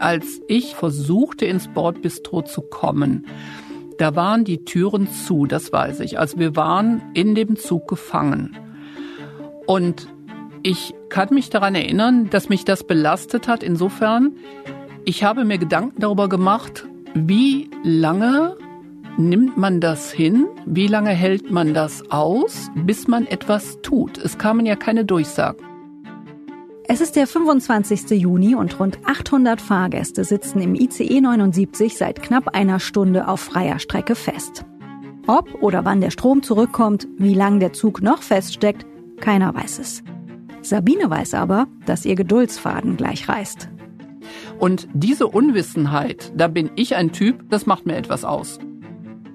Als ich versuchte, ins Bordbistro zu kommen, da waren die Türen zu, das weiß ich. Also wir waren in dem Zug gefangen. Und ich kann mich daran erinnern, dass mich das belastet hat. Insofern, ich habe mir Gedanken darüber gemacht, wie lange nimmt man das hin? Wie lange hält man das aus, bis man etwas tut? Es kamen ja keine Durchsagen. Es ist der 25. Juni und rund 800 Fahrgäste sitzen im ICE 79 seit knapp einer Stunde auf freier Strecke fest. Ob oder wann der Strom zurückkommt, wie lang der Zug noch feststeckt, keiner weiß es. Sabine weiß aber, dass ihr Geduldsfaden gleich reißt. Und diese Unwissenheit, da bin ich ein Typ, das macht mir etwas aus.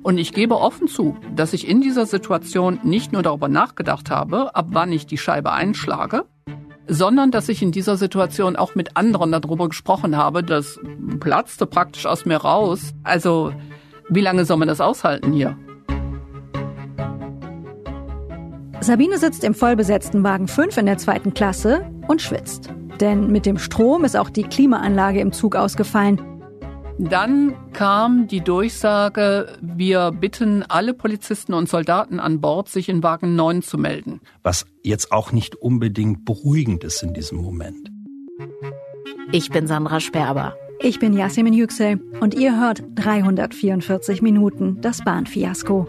Und ich gebe offen zu, dass ich in dieser Situation nicht nur darüber nachgedacht habe, ab wann ich die Scheibe einschlage, sondern dass ich in dieser Situation auch mit anderen darüber gesprochen habe. Das platzte praktisch aus mir raus. Also, wie lange soll man das aushalten hier? Sabine sitzt im vollbesetzten Wagen 5 in der zweiten Klasse und schwitzt. Denn mit dem Strom ist auch die Klimaanlage im Zug ausgefallen. Dann kam die Durchsage, wir bitten alle Polizisten und Soldaten an Bord, sich in Wagen 9 zu melden. Was jetzt auch nicht unbedingt beruhigend ist in diesem Moment. Ich bin Sandra Sperber. Ich bin Yasemin Yüksel und ihr hört 344 Minuten das Bahnfiasko.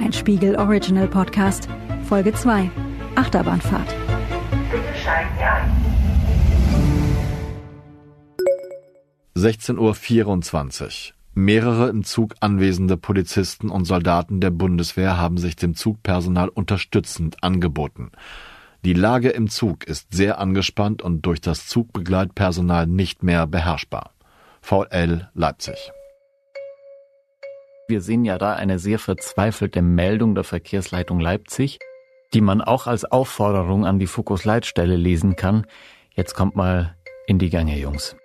Ein Spiegel Original Podcast, Folge 2, Achterbahnfahrt. 16.24 Uhr. Mehrere im Zug anwesende Polizisten und Soldaten der Bundeswehr haben sich dem Zugpersonal unterstützend angeboten. Die Lage im Zug ist sehr angespannt und durch das Zugbegleitpersonal nicht mehr beherrschbar. VL Leipzig. Wir sehen ja da eine sehr verzweifelte Meldung der Verkehrsleitung Leipzig, die man auch als Aufforderung an die Fokus-Leitstelle lesen kann. Jetzt kommt mal in die Gänge, Jungs.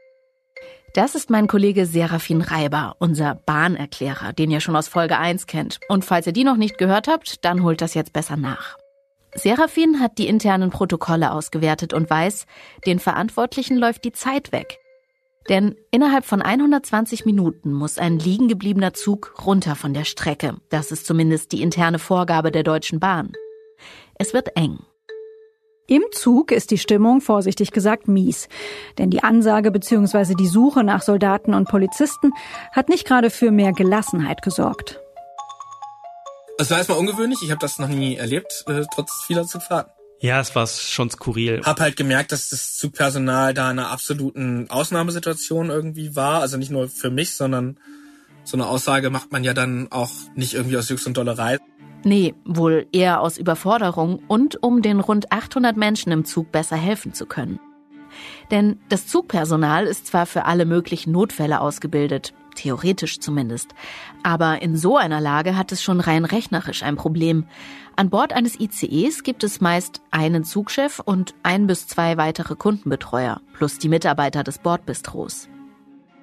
Das ist mein Kollege Serafin Reiber, unser Bahnerklärer, den ihr schon aus Folge 1 kennt. Und falls ihr die noch nicht gehört habt, dann holt das jetzt besser nach. Serafin hat die internen Protokolle ausgewertet und weiß, den Verantwortlichen läuft die Zeit weg. Denn innerhalb von 120 Minuten muss ein liegen gebliebener Zug runter von der Strecke. Das ist zumindest die interne Vorgabe der Deutschen Bahn. Es wird eng. Im Zug ist die Stimmung vorsichtig gesagt mies, denn die Ansage bzw. die Suche nach Soldaten und Polizisten hat nicht gerade für mehr Gelassenheit gesorgt. Es war erstmal ungewöhnlich, ich habe das noch nie erlebt, äh, trotz vieler Zugfahrten. Ja, es war schon skurril. Hab halt gemerkt, dass das Zugpersonal da in einer absoluten Ausnahmesituation irgendwie war, also nicht nur für mich, sondern so eine Aussage macht man ja dann auch nicht irgendwie aus Jux und Dollerei. Nee, wohl eher aus Überforderung und um den rund 800 Menschen im Zug besser helfen zu können. Denn das Zugpersonal ist zwar für alle möglichen Notfälle ausgebildet, theoretisch zumindest, aber in so einer Lage hat es schon rein rechnerisch ein Problem. An Bord eines ICEs gibt es meist einen Zugchef und ein bis zwei weitere Kundenbetreuer, plus die Mitarbeiter des Bordbistros.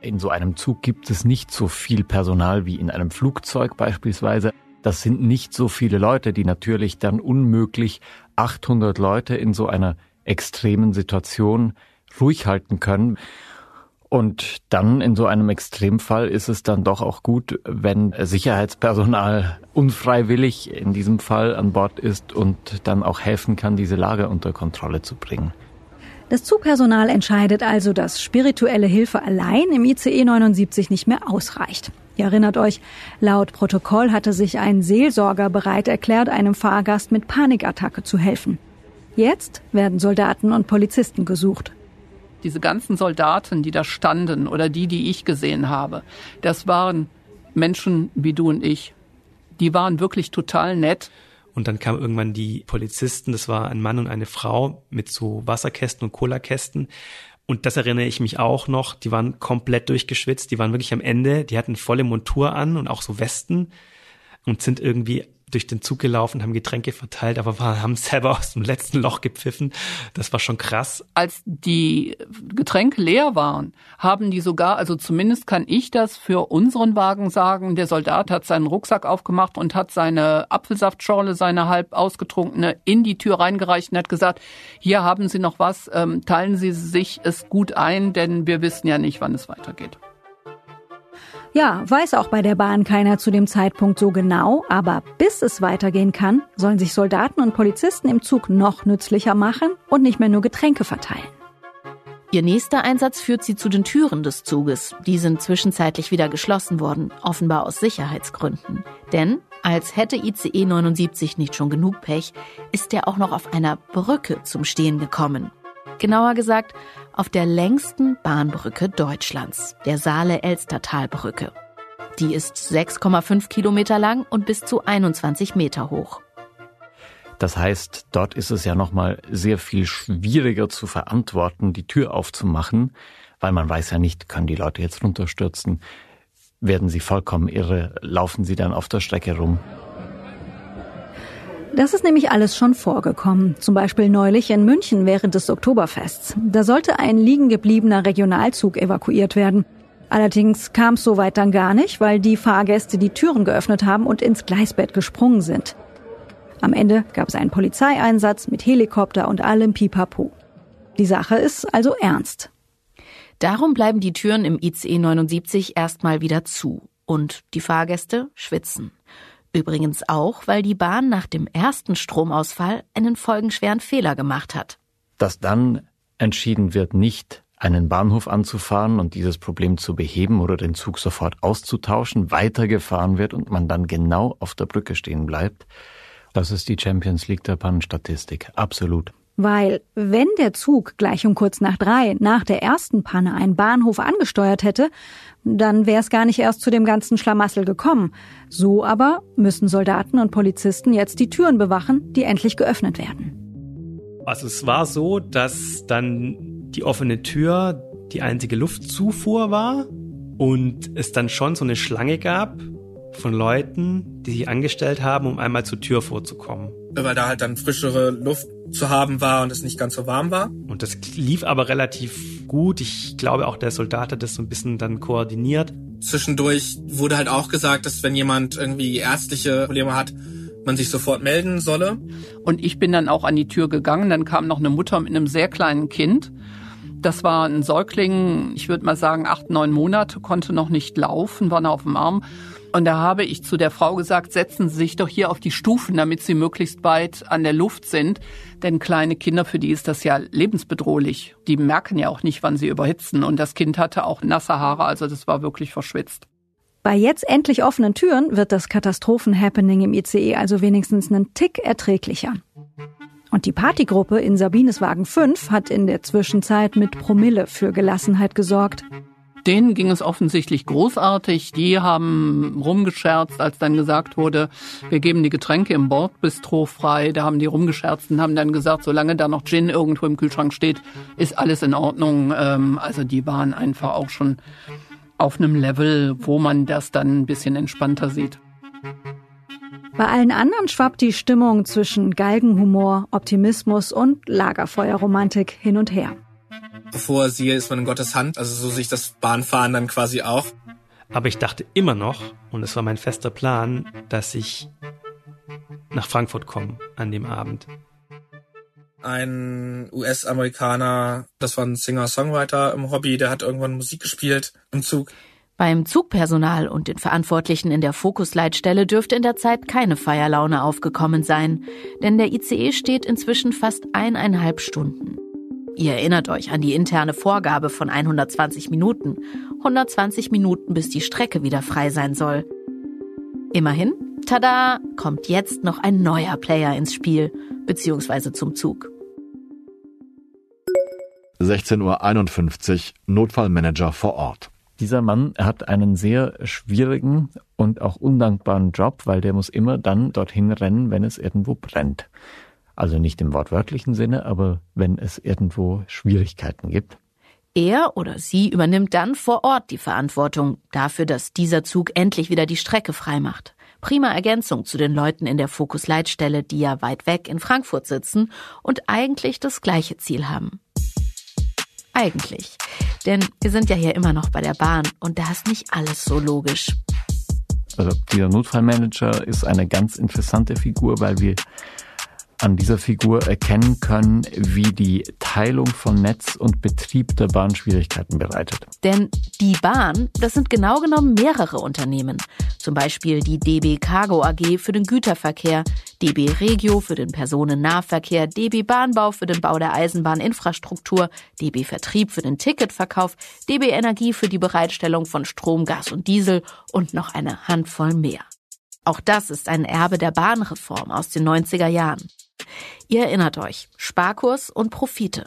In so einem Zug gibt es nicht so viel Personal wie in einem Flugzeug beispielsweise. Das sind nicht so viele Leute, die natürlich dann unmöglich 800 Leute in so einer extremen Situation ruhig halten können. Und dann in so einem Extremfall ist es dann doch auch gut, wenn Sicherheitspersonal unfreiwillig in diesem Fall an Bord ist und dann auch helfen kann, diese Lage unter Kontrolle zu bringen. Das Zugpersonal entscheidet also, dass spirituelle Hilfe allein im ICE 79 nicht mehr ausreicht. Ihr erinnert euch, laut Protokoll hatte sich ein Seelsorger bereit erklärt, einem Fahrgast mit Panikattacke zu helfen. Jetzt werden Soldaten und Polizisten gesucht. Diese ganzen Soldaten, die da standen oder die, die ich gesehen habe, das waren Menschen wie du und ich. Die waren wirklich total nett. Und dann kamen irgendwann die Polizisten, das war ein Mann und eine Frau mit so Wasserkästen und Cola-Kästen. Und das erinnere ich mich auch noch. Die waren komplett durchgeschwitzt. Die waren wirklich am Ende. Die hatten volle Montur an und auch so Westen und sind irgendwie durch den Zug gelaufen, haben Getränke verteilt, aber haben selber aus dem letzten Loch gepfiffen. Das war schon krass. Als die Getränke leer waren, haben die sogar, also zumindest kann ich das für unseren Wagen sagen, der Soldat hat seinen Rucksack aufgemacht und hat seine Apfelsaftschorle, seine halb ausgetrunkene, in die Tür reingereicht und hat gesagt, hier haben Sie noch was, ähm, teilen Sie sich es gut ein, denn wir wissen ja nicht, wann es weitergeht. Ja, weiß auch bei der Bahn keiner zu dem Zeitpunkt so genau, aber bis es weitergehen kann, sollen sich Soldaten und Polizisten im Zug noch nützlicher machen und nicht mehr nur Getränke verteilen. Ihr nächster Einsatz führt sie zu den Türen des Zuges. Die sind zwischenzeitlich wieder geschlossen worden, offenbar aus Sicherheitsgründen. Denn als hätte ICE 79 nicht schon genug Pech, ist er auch noch auf einer Brücke zum Stehen gekommen. Genauer gesagt, auf der längsten Bahnbrücke Deutschlands, der Saale-Elstertalbrücke. Die ist 6,5 Kilometer lang und bis zu 21 Meter hoch. Das heißt, dort ist es ja nochmal sehr viel schwieriger zu verantworten, die Tür aufzumachen, weil man weiß ja nicht, können die Leute jetzt runterstürzen, werden sie vollkommen irre, laufen sie dann auf der Strecke rum. Das ist nämlich alles schon vorgekommen. Zum Beispiel neulich in München während des Oktoberfests. Da sollte ein liegen gebliebener Regionalzug evakuiert werden. Allerdings kam es soweit dann gar nicht, weil die Fahrgäste die Türen geöffnet haben und ins Gleisbett gesprungen sind. Am Ende gab es einen Polizeieinsatz mit Helikopter und allem Pipapo. Die Sache ist also ernst. Darum bleiben die Türen im ICE 79 erstmal wieder zu und die Fahrgäste schwitzen. Übrigens auch, weil die Bahn nach dem ersten Stromausfall einen folgenschweren Fehler gemacht hat. Dass dann entschieden wird, nicht einen Bahnhof anzufahren und dieses Problem zu beheben oder den Zug sofort auszutauschen, weitergefahren wird und man dann genau auf der Brücke stehen bleibt. Das ist die Champions League der Pannenstatistik. Absolut. Weil wenn der Zug gleich um kurz nach drei nach der ersten Panne einen Bahnhof angesteuert hätte, dann wäre es gar nicht erst zu dem ganzen Schlamassel gekommen. So aber müssen Soldaten und Polizisten jetzt die Türen bewachen, die endlich geöffnet werden. Also es war so, dass dann die offene Tür die einzige Luftzufuhr war und es dann schon so eine Schlange gab von Leuten, die sich angestellt haben, um einmal zur Tür vorzukommen. Weil da halt dann frischere Luft zu haben war und es nicht ganz so warm war. Und das lief aber relativ gut. Ich glaube auch der Soldat hat das so ein bisschen dann koordiniert. Zwischendurch wurde halt auch gesagt, dass wenn jemand irgendwie ärztliche Probleme hat, man sich sofort melden solle. Und ich bin dann auch an die Tür gegangen. Dann kam noch eine Mutter mit einem sehr kleinen Kind. Das war ein Säugling, ich würde mal sagen, acht, neun Monate, konnte noch nicht laufen, war noch auf dem Arm. Und da habe ich zu der Frau gesagt, setzen Sie sich doch hier auf die Stufen, damit Sie möglichst weit an der Luft sind. Denn kleine Kinder, für die ist das ja lebensbedrohlich. Die merken ja auch nicht, wann sie überhitzen. Und das Kind hatte auch nasse Haare, also das war wirklich verschwitzt. Bei jetzt endlich offenen Türen wird das Katastrophen-Happening im ICE also wenigstens einen Tick erträglicher. Und die Partygruppe in Sabines Wagen 5 hat in der Zwischenzeit mit Promille für Gelassenheit gesorgt. Denen ging es offensichtlich großartig. Die haben rumgescherzt, als dann gesagt wurde, wir geben die Getränke im Bordbistro frei. Da haben die rumgescherzt und haben dann gesagt, solange da noch Gin irgendwo im Kühlschrank steht, ist alles in Ordnung. Ähm, also die waren einfach auch schon auf einem Level, wo man das dann ein bisschen entspannter sieht. Bei allen anderen schwappt die Stimmung zwischen Galgenhumor, Optimismus und Lagerfeuerromantik hin und her. Bevor siehe ist man in Gottes Hand, also so sich das Bahnfahren dann quasi auch. Aber ich dachte immer noch, und es war mein fester Plan, dass ich nach Frankfurt komme an dem Abend. Ein US-Amerikaner, das war ein Singer-Songwriter im Hobby, der hat irgendwann Musik gespielt im Zug. Beim Zugpersonal und den Verantwortlichen in der Fokusleitstelle dürfte in der Zeit keine Feierlaune aufgekommen sein, denn der ICE steht inzwischen fast eineinhalb Stunden. Ihr erinnert euch an die interne Vorgabe von 120 Minuten. 120 Minuten, bis die Strecke wieder frei sein soll. Immerhin, tada, kommt jetzt noch ein neuer Player ins Spiel, beziehungsweise zum Zug. 16.51 Uhr, Notfallmanager vor Ort. Dieser Mann hat einen sehr schwierigen und auch undankbaren Job, weil der muss immer dann dorthin rennen, wenn es irgendwo brennt. Also nicht im wortwörtlichen Sinne, aber wenn es irgendwo Schwierigkeiten gibt. Er oder sie übernimmt dann vor Ort die Verantwortung dafür, dass dieser Zug endlich wieder die Strecke freimacht. Prima Ergänzung zu den Leuten in der Fokus-Leitstelle, die ja weit weg in Frankfurt sitzen und eigentlich das gleiche Ziel haben. Eigentlich. Denn wir sind ja hier immer noch bei der Bahn und da ist nicht alles so logisch. Also dieser Notfallmanager ist eine ganz interessante Figur, weil wir an dieser Figur erkennen können, wie die Teilung von Netz und Betrieb der Bahn Schwierigkeiten bereitet. Denn die Bahn, das sind genau genommen mehrere Unternehmen. Zum Beispiel die DB Cargo AG für den Güterverkehr, DB Regio für den Personennahverkehr, DB Bahnbau für den Bau der Eisenbahninfrastruktur, DB Vertrieb für den Ticketverkauf, DB Energie für die Bereitstellung von Strom, Gas und Diesel und noch eine Handvoll mehr. Auch das ist ein Erbe der Bahnreform aus den 90er Jahren. Ihr erinnert euch, Sparkurs und Profite.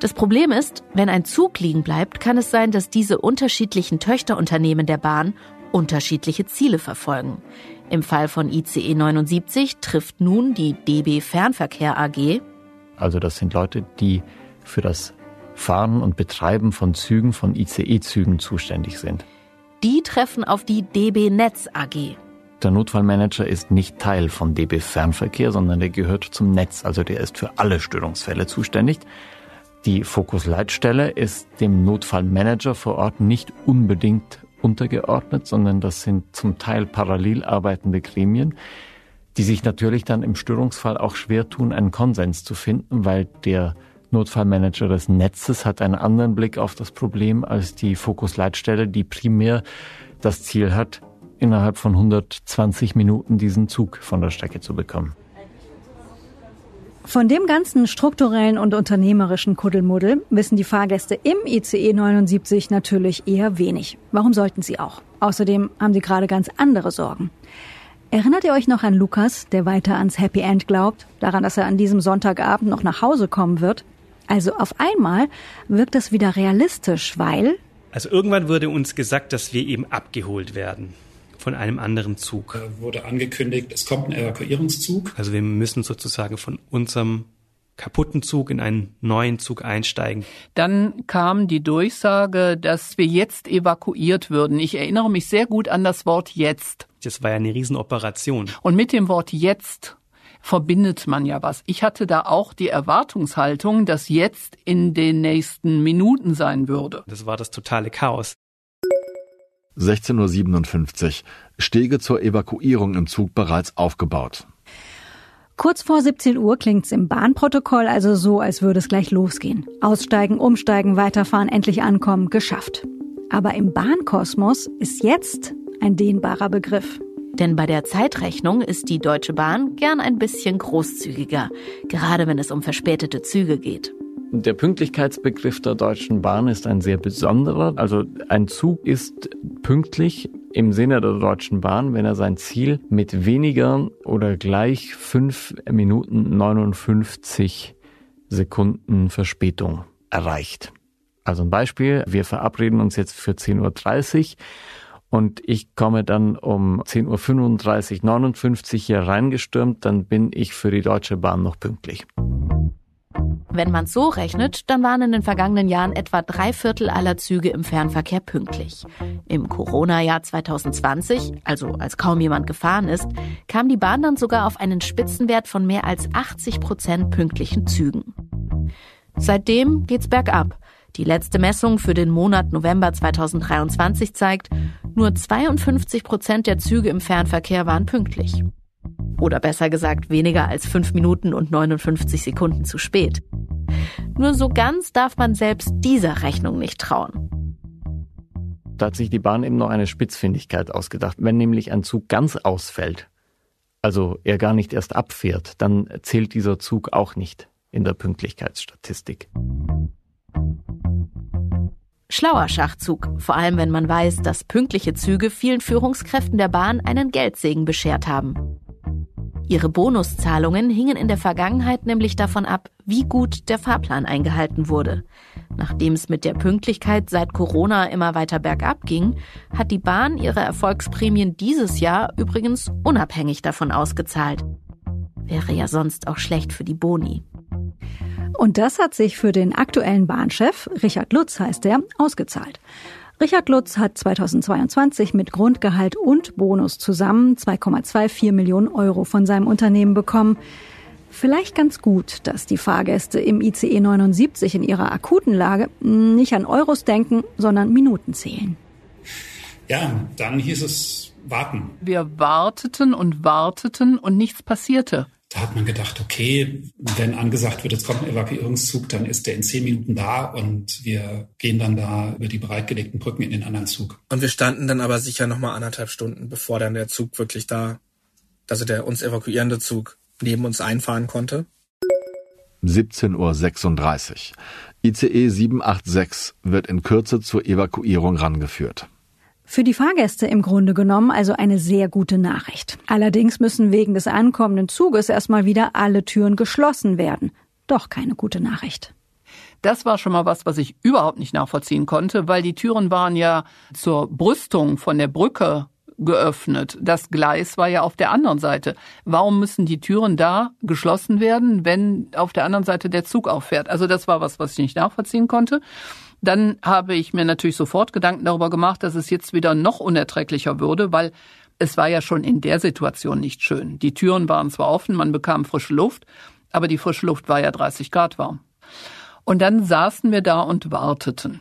Das Problem ist, wenn ein Zug liegen bleibt, kann es sein, dass diese unterschiedlichen Töchterunternehmen der Bahn unterschiedliche Ziele verfolgen. Im Fall von ICE 79 trifft nun die DB Fernverkehr AG. Also das sind Leute, die für das Fahren und Betreiben von Zügen, von ICE-Zügen zuständig sind. Die treffen auf die DB Netz AG. Der Notfallmanager ist nicht Teil von DB Fernverkehr, sondern der gehört zum Netz, also der ist für alle Störungsfälle zuständig. Die Fokusleitstelle ist dem Notfallmanager vor Ort nicht unbedingt untergeordnet, sondern das sind zum Teil parallel arbeitende Gremien, die sich natürlich dann im Störungsfall auch schwer tun, einen Konsens zu finden, weil der Notfallmanager des Netzes hat einen anderen Blick auf das Problem als die Fokusleitstelle, die primär das Ziel hat, innerhalb von 120 Minuten diesen Zug von der Strecke zu bekommen. Von dem ganzen strukturellen und unternehmerischen Kuddelmuddel wissen die Fahrgäste im ICE 79 natürlich eher wenig. Warum sollten sie auch? Außerdem haben sie gerade ganz andere Sorgen. Erinnert ihr euch noch an Lukas, der weiter ans Happy End glaubt, daran, dass er an diesem Sonntagabend noch nach Hause kommen wird? Also auf einmal wirkt das wieder realistisch, weil also irgendwann wurde uns gesagt, dass wir eben abgeholt werden von einem anderen Zug. Da wurde angekündigt, es kommt ein Evakuierungszug. Also wir müssen sozusagen von unserem kaputten Zug in einen neuen Zug einsteigen. Dann kam die Durchsage, dass wir jetzt evakuiert würden. Ich erinnere mich sehr gut an das Wort jetzt. Das war ja eine Riesenoperation. Und mit dem Wort jetzt verbindet man ja was. Ich hatte da auch die Erwartungshaltung, dass jetzt in den nächsten Minuten sein würde. Das war das totale Chaos. 16.57 Uhr. Stege zur Evakuierung im Zug bereits aufgebaut. Kurz vor 17 Uhr klingt's im Bahnprotokoll also so, als würde es gleich losgehen. Aussteigen, umsteigen, weiterfahren, endlich ankommen, geschafft. Aber im Bahnkosmos ist jetzt ein dehnbarer Begriff. Denn bei der Zeitrechnung ist die Deutsche Bahn gern ein bisschen großzügiger, gerade wenn es um verspätete Züge geht. Der Pünktlichkeitsbegriff der Deutschen Bahn ist ein sehr besonderer. Also ein Zug ist pünktlich im Sinne der Deutschen Bahn, wenn er sein Ziel mit weniger oder gleich fünf Minuten 59 Sekunden Verspätung erreicht. Also ein Beispiel, wir verabreden uns jetzt für 10.30 Uhr und ich komme dann um 10.35 Uhr 59 hier reingestürmt, dann bin ich für die Deutsche Bahn noch pünktlich. Wenn man so rechnet, dann waren in den vergangenen Jahren etwa drei Viertel aller Züge im Fernverkehr pünktlich. Im Corona-Jahr 2020, also als kaum jemand gefahren ist, kam die Bahn dann sogar auf einen Spitzenwert von mehr als 80 Prozent pünktlichen Zügen. Seitdem geht's bergab. Die letzte Messung für den Monat November 2023 zeigt, nur 52 Prozent der Züge im Fernverkehr waren pünktlich. Oder besser gesagt, weniger als 5 Minuten und 59 Sekunden zu spät. Nur so ganz darf man selbst dieser Rechnung nicht trauen. Da hat sich die Bahn eben noch eine Spitzfindigkeit ausgedacht. Wenn nämlich ein Zug ganz ausfällt, also er gar nicht erst abfährt, dann zählt dieser Zug auch nicht in der Pünktlichkeitsstatistik. Schlauer Schachzug, vor allem wenn man weiß, dass pünktliche Züge vielen Führungskräften der Bahn einen Geldsegen beschert haben. Ihre Bonuszahlungen hingen in der Vergangenheit nämlich davon ab, wie gut der Fahrplan eingehalten wurde. Nachdem es mit der Pünktlichkeit seit Corona immer weiter bergab ging, hat die Bahn ihre Erfolgsprämien dieses Jahr übrigens unabhängig davon ausgezahlt. Wäre ja sonst auch schlecht für die Boni. Und das hat sich für den aktuellen Bahnchef, Richard Lutz heißt er, ausgezahlt. Richard Lutz hat 2022 mit Grundgehalt und Bonus zusammen 2,24 Millionen Euro von seinem Unternehmen bekommen. Vielleicht ganz gut, dass die Fahrgäste im ICE 79 in ihrer akuten Lage nicht an Euros denken, sondern Minuten zählen. Ja, dann hieß es warten. Wir warteten und warteten und nichts passierte. Da hat man gedacht, okay, wenn angesagt wird, jetzt kommt ein Evakuierungszug, dann ist der in zehn Minuten da und wir gehen dann da über die bereitgelegten Brücken in den anderen Zug. Und wir standen dann aber sicher noch mal anderthalb Stunden, bevor dann der Zug wirklich da, also der uns evakuierende Zug neben uns einfahren konnte. 17.36 Uhr. ICE 786 wird in Kürze zur Evakuierung rangeführt. Für die Fahrgäste im Grunde genommen also eine sehr gute Nachricht. Allerdings müssen wegen des ankommenden Zuges erstmal wieder alle Türen geschlossen werden. Doch keine gute Nachricht. Das war schon mal was, was ich überhaupt nicht nachvollziehen konnte, weil die Türen waren ja zur Brüstung von der Brücke geöffnet. Das Gleis war ja auf der anderen Seite. Warum müssen die Türen da geschlossen werden, wenn auf der anderen Seite der Zug auffährt? Also das war was, was ich nicht nachvollziehen konnte. Dann habe ich mir natürlich sofort Gedanken darüber gemacht, dass es jetzt wieder noch unerträglicher würde, weil es war ja schon in der Situation nicht schön. Die Türen waren zwar offen, man bekam frische Luft, aber die frische Luft war ja 30 Grad warm. Und dann saßen wir da und warteten.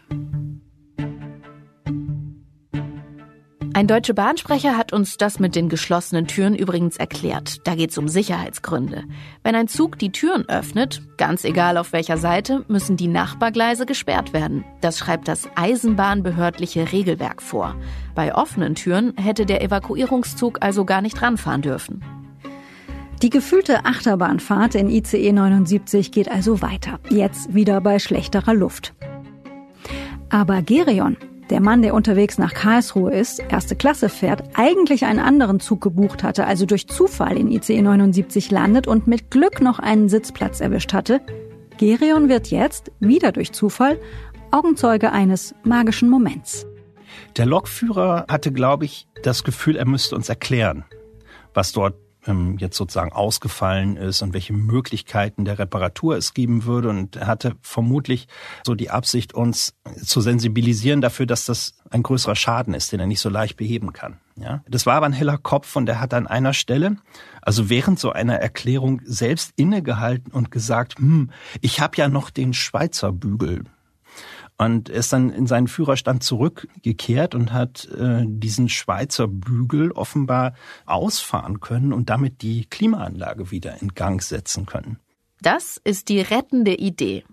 Ein deutscher Bahnsprecher hat uns das mit den geschlossenen Türen übrigens erklärt. Da geht es um Sicherheitsgründe. Wenn ein Zug die Türen öffnet, ganz egal auf welcher Seite, müssen die Nachbargleise gesperrt werden. Das schreibt das eisenbahnbehördliche Regelwerk vor. Bei offenen Türen hätte der Evakuierungszug also gar nicht ranfahren dürfen. Die gefühlte Achterbahnfahrt in ICE 79 geht also weiter. Jetzt wieder bei schlechterer Luft. Aber Gerion, der Mann, der unterwegs nach Karlsruhe ist, erste Klasse fährt, eigentlich einen anderen Zug gebucht hatte, also durch Zufall in ICE 79 landet und mit Glück noch einen Sitzplatz erwischt hatte, Gerion wird jetzt, wieder durch Zufall, Augenzeuge eines magischen Moments. Der Lokführer hatte, glaube ich, das Gefühl, er müsste uns erklären, was dort ähm, jetzt sozusagen ausgefallen ist und welche Möglichkeiten der Reparatur es geben würde. Und er hatte vermutlich so die Absicht, uns zu sensibilisieren dafür, dass das ein größerer Schaden ist, den er nicht so leicht beheben kann. Ja, das war aber ein heller Kopf und der hat an einer Stelle, also während so einer Erklärung selbst innegehalten und gesagt, hm, ich habe ja noch den Schweizer Bügel und ist dann in seinen Führerstand zurückgekehrt und hat äh, diesen Schweizer Bügel offenbar ausfahren können und damit die Klimaanlage wieder in Gang setzen können. Das ist die rettende Idee.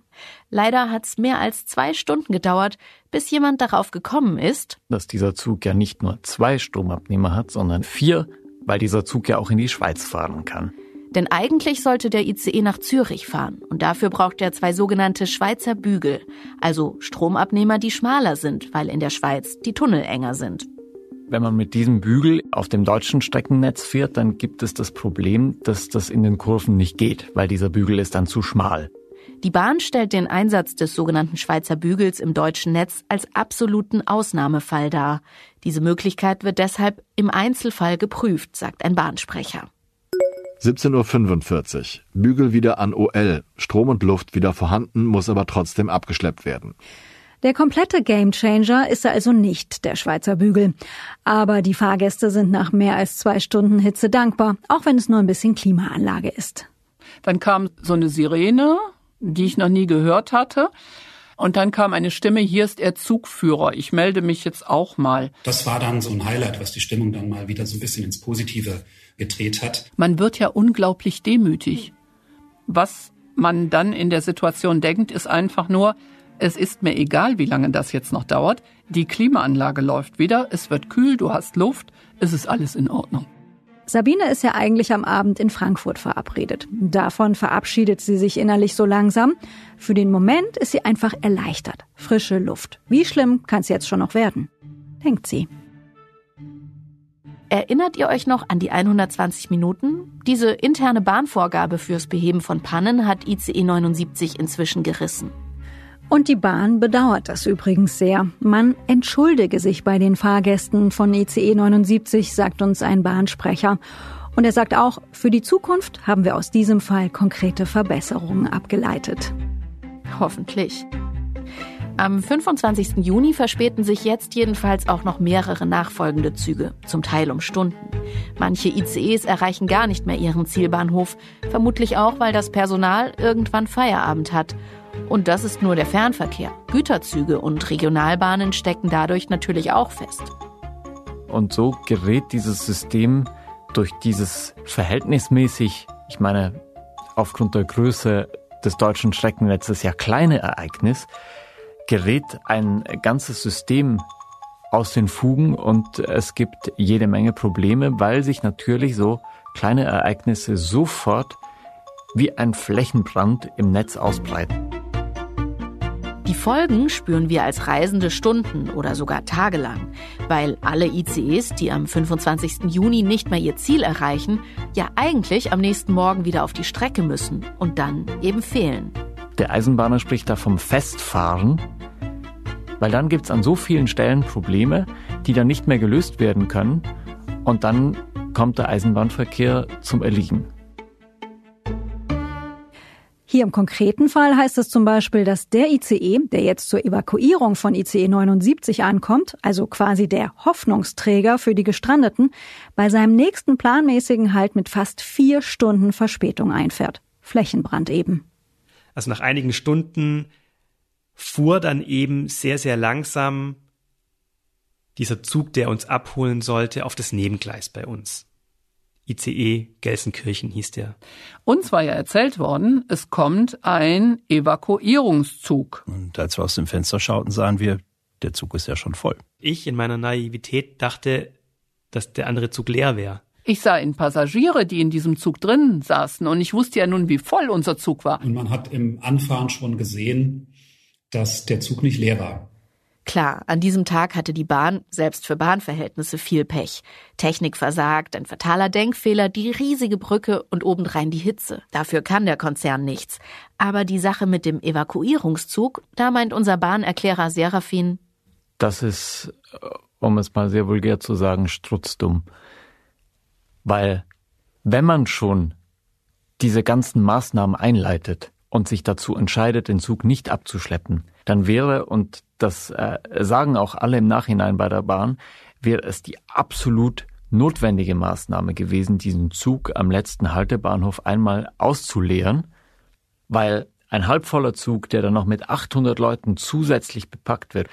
Leider hat es mehr als zwei Stunden gedauert, bis jemand darauf gekommen ist, dass dieser Zug ja nicht nur zwei Stromabnehmer hat, sondern vier, weil dieser Zug ja auch in die Schweiz fahren kann. Denn eigentlich sollte der ICE nach Zürich fahren und dafür braucht er zwei sogenannte Schweizer Bügel, also Stromabnehmer, die schmaler sind, weil in der Schweiz die Tunnel enger sind. Wenn man mit diesem Bügel auf dem deutschen Streckennetz fährt, dann gibt es das Problem, dass das in den Kurven nicht geht, weil dieser Bügel ist dann zu schmal. Die Bahn stellt den Einsatz des sogenannten Schweizer Bügels im deutschen Netz als absoluten Ausnahmefall dar. Diese Möglichkeit wird deshalb im Einzelfall geprüft, sagt ein Bahnsprecher. 17.45 Uhr. Bügel wieder an OL. Strom und Luft wieder vorhanden, muss aber trotzdem abgeschleppt werden. Der komplette Gamechanger ist also nicht der Schweizer Bügel. Aber die Fahrgäste sind nach mehr als zwei Stunden Hitze dankbar, auch wenn es nur ein bisschen Klimaanlage ist. Dann kam so eine Sirene, die ich noch nie gehört hatte. Und dann kam eine Stimme, hier ist er Zugführer. Ich melde mich jetzt auch mal. Das war dann so ein Highlight, was die Stimmung dann mal wieder so ein bisschen ins Positive gedreht hat. Man wird ja unglaublich demütig. Was man dann in der Situation denkt, ist einfach nur, es ist mir egal, wie lange das jetzt noch dauert. Die Klimaanlage läuft wieder, es wird kühl, du hast Luft, es ist alles in Ordnung. Sabine ist ja eigentlich am Abend in Frankfurt verabredet. Davon verabschiedet sie sich innerlich so langsam. Für den Moment ist sie einfach erleichtert. Frische Luft. Wie schlimm kann es jetzt schon noch werden? Denkt sie. Erinnert ihr euch noch an die 120 Minuten? Diese interne Bahnvorgabe fürs Beheben von Pannen hat ICE 79 inzwischen gerissen. Und die Bahn bedauert das übrigens sehr. Man entschuldige sich bei den Fahrgästen von ICE 79, sagt uns ein Bahnsprecher. Und er sagt auch, für die Zukunft haben wir aus diesem Fall konkrete Verbesserungen abgeleitet. Hoffentlich. Am 25. Juni verspäten sich jetzt jedenfalls auch noch mehrere nachfolgende Züge, zum Teil um Stunden. Manche ICEs erreichen gar nicht mehr ihren Zielbahnhof, vermutlich auch, weil das Personal irgendwann Feierabend hat. Und das ist nur der Fernverkehr. Güterzüge und Regionalbahnen stecken dadurch natürlich auch fest. Und so gerät dieses System durch dieses verhältnismäßig, ich meine, aufgrund der Größe des deutschen Streckennetzes ja kleine Ereignis, gerät ein ganzes System aus den Fugen und es gibt jede Menge Probleme, weil sich natürlich so kleine Ereignisse sofort wie ein Flächenbrand im Netz ausbreiten. Die Folgen spüren wir als Reisende Stunden oder sogar tagelang, weil alle ICEs, die am 25. Juni nicht mehr ihr Ziel erreichen, ja eigentlich am nächsten Morgen wieder auf die Strecke müssen und dann eben fehlen. Der Eisenbahner spricht da vom Festfahren, weil dann gibt es an so vielen Stellen Probleme, die dann nicht mehr gelöst werden können und dann kommt der Eisenbahnverkehr zum Erliegen. Hier im konkreten Fall heißt es zum Beispiel, dass der ICE, der jetzt zur Evakuierung von ICE 79 ankommt, also quasi der Hoffnungsträger für die Gestrandeten, bei seinem nächsten planmäßigen Halt mit fast vier Stunden Verspätung einfährt. Flächenbrand eben. Also nach einigen Stunden fuhr dann eben sehr, sehr langsam dieser Zug, der uns abholen sollte, auf das Nebengleis bei uns. ICE Gelsenkirchen hieß der. Uns war ja erzählt worden, es kommt ein Evakuierungszug. Und als wir aus dem Fenster schauten, sahen wir, der Zug ist ja schon voll. Ich in meiner Naivität dachte, dass der andere Zug leer wäre. Ich sah in Passagiere, die in diesem Zug drin saßen und ich wusste ja nun, wie voll unser Zug war. Und man hat im Anfahren schon gesehen, dass der Zug nicht leer war. Klar, an diesem Tag hatte die Bahn, selbst für Bahnverhältnisse, viel Pech. Technik versagt, ein fataler Denkfehler, die riesige Brücke und obendrein die Hitze. Dafür kann der Konzern nichts. Aber die Sache mit dem Evakuierungszug, da meint unser Bahnerklärer Serafin. Das ist, um es mal sehr vulgär zu sagen, strutzdumm. Weil, wenn man schon diese ganzen Maßnahmen einleitet und sich dazu entscheidet, den Zug nicht abzuschleppen, dann wäre, und das äh, sagen auch alle im Nachhinein bei der Bahn, wäre es die absolut notwendige Maßnahme gewesen, diesen Zug am letzten Haltebahnhof einmal auszuleeren, weil ein halbvoller Zug, der dann noch mit 800 Leuten zusätzlich bepackt wird,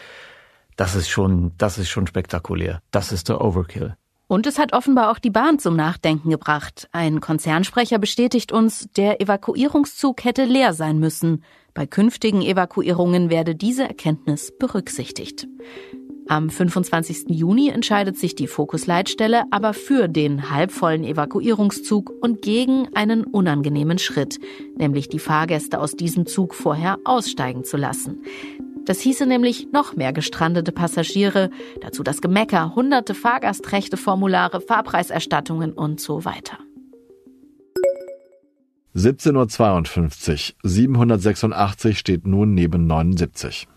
das ist schon, das ist schon spektakulär. Das ist der Overkill. Und es hat offenbar auch die Bahn zum Nachdenken gebracht. Ein Konzernsprecher bestätigt uns, der Evakuierungszug hätte leer sein müssen. Bei künftigen Evakuierungen werde diese Erkenntnis berücksichtigt. Am 25. Juni entscheidet sich die Fokusleitstelle aber für den halbvollen Evakuierungszug und gegen einen unangenehmen Schritt, nämlich die Fahrgäste aus diesem Zug vorher aussteigen zu lassen. Das hieße nämlich noch mehr gestrandete Passagiere, dazu das Gemecker, hunderte Fahrgastrechteformulare, Fahrpreiserstattungen und so weiter. 17.52 Uhr. 786 steht nun neben 79.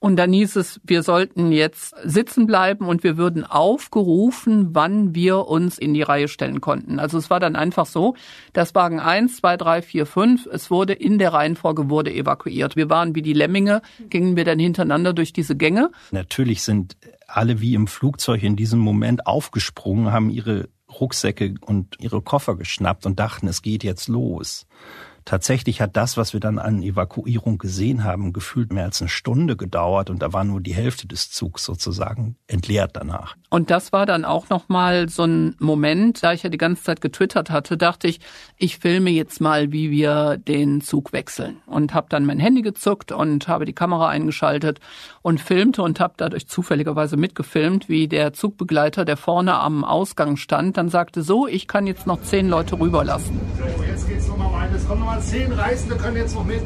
Und dann hieß es, wir sollten jetzt sitzen bleiben und wir würden aufgerufen, wann wir uns in die Reihe stellen konnten. Also es war dann einfach so, dass Wagen 1, 2, 3, 4, 5, es wurde in der Reihenfolge wurde evakuiert. Wir waren wie die Lemminge, gingen wir dann hintereinander durch diese Gänge. Natürlich sind alle wie im Flugzeug in diesem Moment aufgesprungen, haben ihre Rucksäcke und ihre Koffer geschnappt und dachten, es geht jetzt los. Tatsächlich hat das, was wir dann an Evakuierung gesehen haben, gefühlt mehr als eine Stunde gedauert und da war nur die Hälfte des Zugs sozusagen entleert danach. Und das war dann auch noch mal so ein Moment, da ich ja die ganze Zeit getwittert hatte, dachte ich, ich filme jetzt mal, wie wir den Zug wechseln und habe dann mein Handy gezuckt und habe die Kamera eingeschaltet und filmte und habe dadurch zufälligerweise mitgefilmt, wie der Zugbegleiter, der vorne am Ausgang stand, dann sagte so, ich kann jetzt noch zehn Leute rüberlassen. So, jetzt geht's nochmal kommen nochmal zehn Reisende, können jetzt noch mit.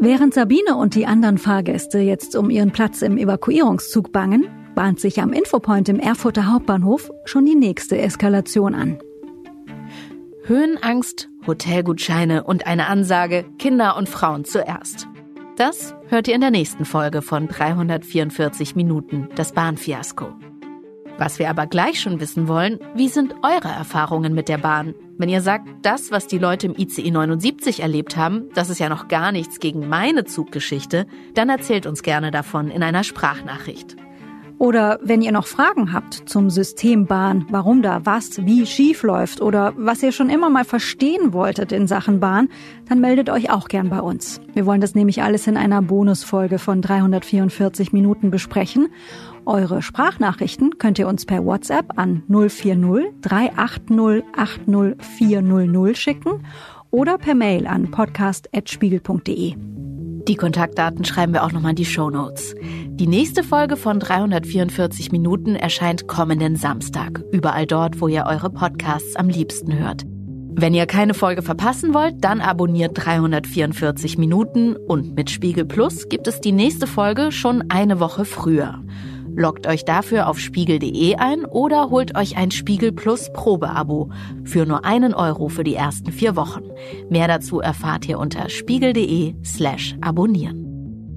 Während Sabine und die anderen Fahrgäste jetzt um ihren Platz im Evakuierungszug bangen, bahnt sich am Infopoint im Erfurter Hauptbahnhof schon die nächste Eskalation an. Höhenangst, Hotelgutscheine und eine Ansage Kinder und Frauen zuerst. Das hört ihr in der nächsten Folge von 344 Minuten, das Bahnfiasko. Was wir aber gleich schon wissen wollen, wie sind eure Erfahrungen mit der Bahn? Wenn ihr sagt, das, was die Leute im ICE 79 erlebt haben, das ist ja noch gar nichts gegen meine Zuggeschichte, dann erzählt uns gerne davon in einer Sprachnachricht. Oder wenn ihr noch Fragen habt zum System Bahn, warum da was wie schief läuft oder was ihr schon immer mal verstehen wolltet in Sachen Bahn, dann meldet euch auch gern bei uns. Wir wollen das nämlich alles in einer Bonusfolge von 344 Minuten besprechen. Eure Sprachnachrichten könnt ihr uns per WhatsApp an 040 380 80 400 schicken oder per Mail an podcast.spiegel.de. Die Kontaktdaten schreiben wir auch nochmal in die Show Notes. Die nächste Folge von 344 Minuten erscheint kommenden Samstag. Überall dort, wo ihr eure Podcasts am liebsten hört. Wenn ihr keine Folge verpassen wollt, dann abonniert 344 Minuten und mit Spiegel Plus gibt es die nächste Folge schon eine Woche früher. Loggt euch dafür auf spiegel.de ein oder holt euch ein Spiegel Plus Probeabo für nur einen Euro für die ersten vier Wochen. Mehr dazu erfahrt ihr unter spiegel.de slash abonnieren.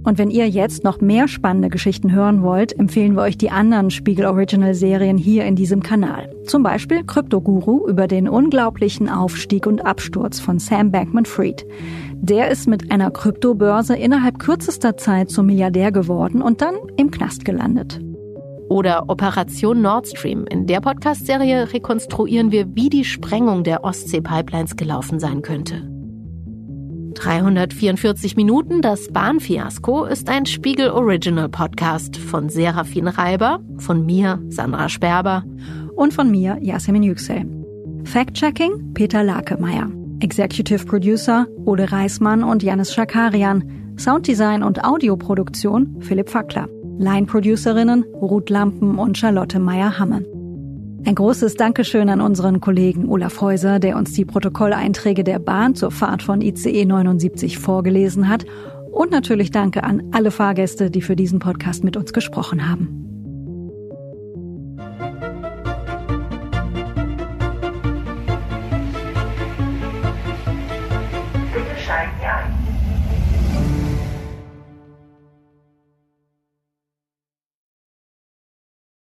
Und wenn ihr jetzt noch mehr spannende Geschichten hören wollt, empfehlen wir euch die anderen Spiegel Original Serien hier in diesem Kanal. Zum Beispiel Kryptoguru über den unglaublichen Aufstieg und Absturz von Sam Bankman-Fried. Der ist mit einer Kryptobörse innerhalb kürzester Zeit zum Milliardär geworden und dann im Knast gelandet. Oder Operation Nord Stream. In der Podcast-Serie rekonstruieren wir, wie die Sprengung der Ostsee-Pipelines gelaufen sein könnte. 344 Minuten, das Bahnfiasko, ist ein Spiegel Original Podcast von Serafin Reiber, von mir, Sandra Sperber und von mir, Yasemin Yüksel. Fact-Checking, Peter Lakemeyer. Executive Producer, Ode Reismann und Janis Schakarian. Sounddesign und Audioproduktion, Philipp Fackler. Line-Producerinnen Ruth Lampen und Charlotte Meyer-Hamme. Ein großes Dankeschön an unseren Kollegen Olaf Häuser, der uns die Protokolleinträge der Bahn zur Fahrt von ICE 79 vorgelesen hat. Und natürlich danke an alle Fahrgäste, die für diesen Podcast mit uns gesprochen haben.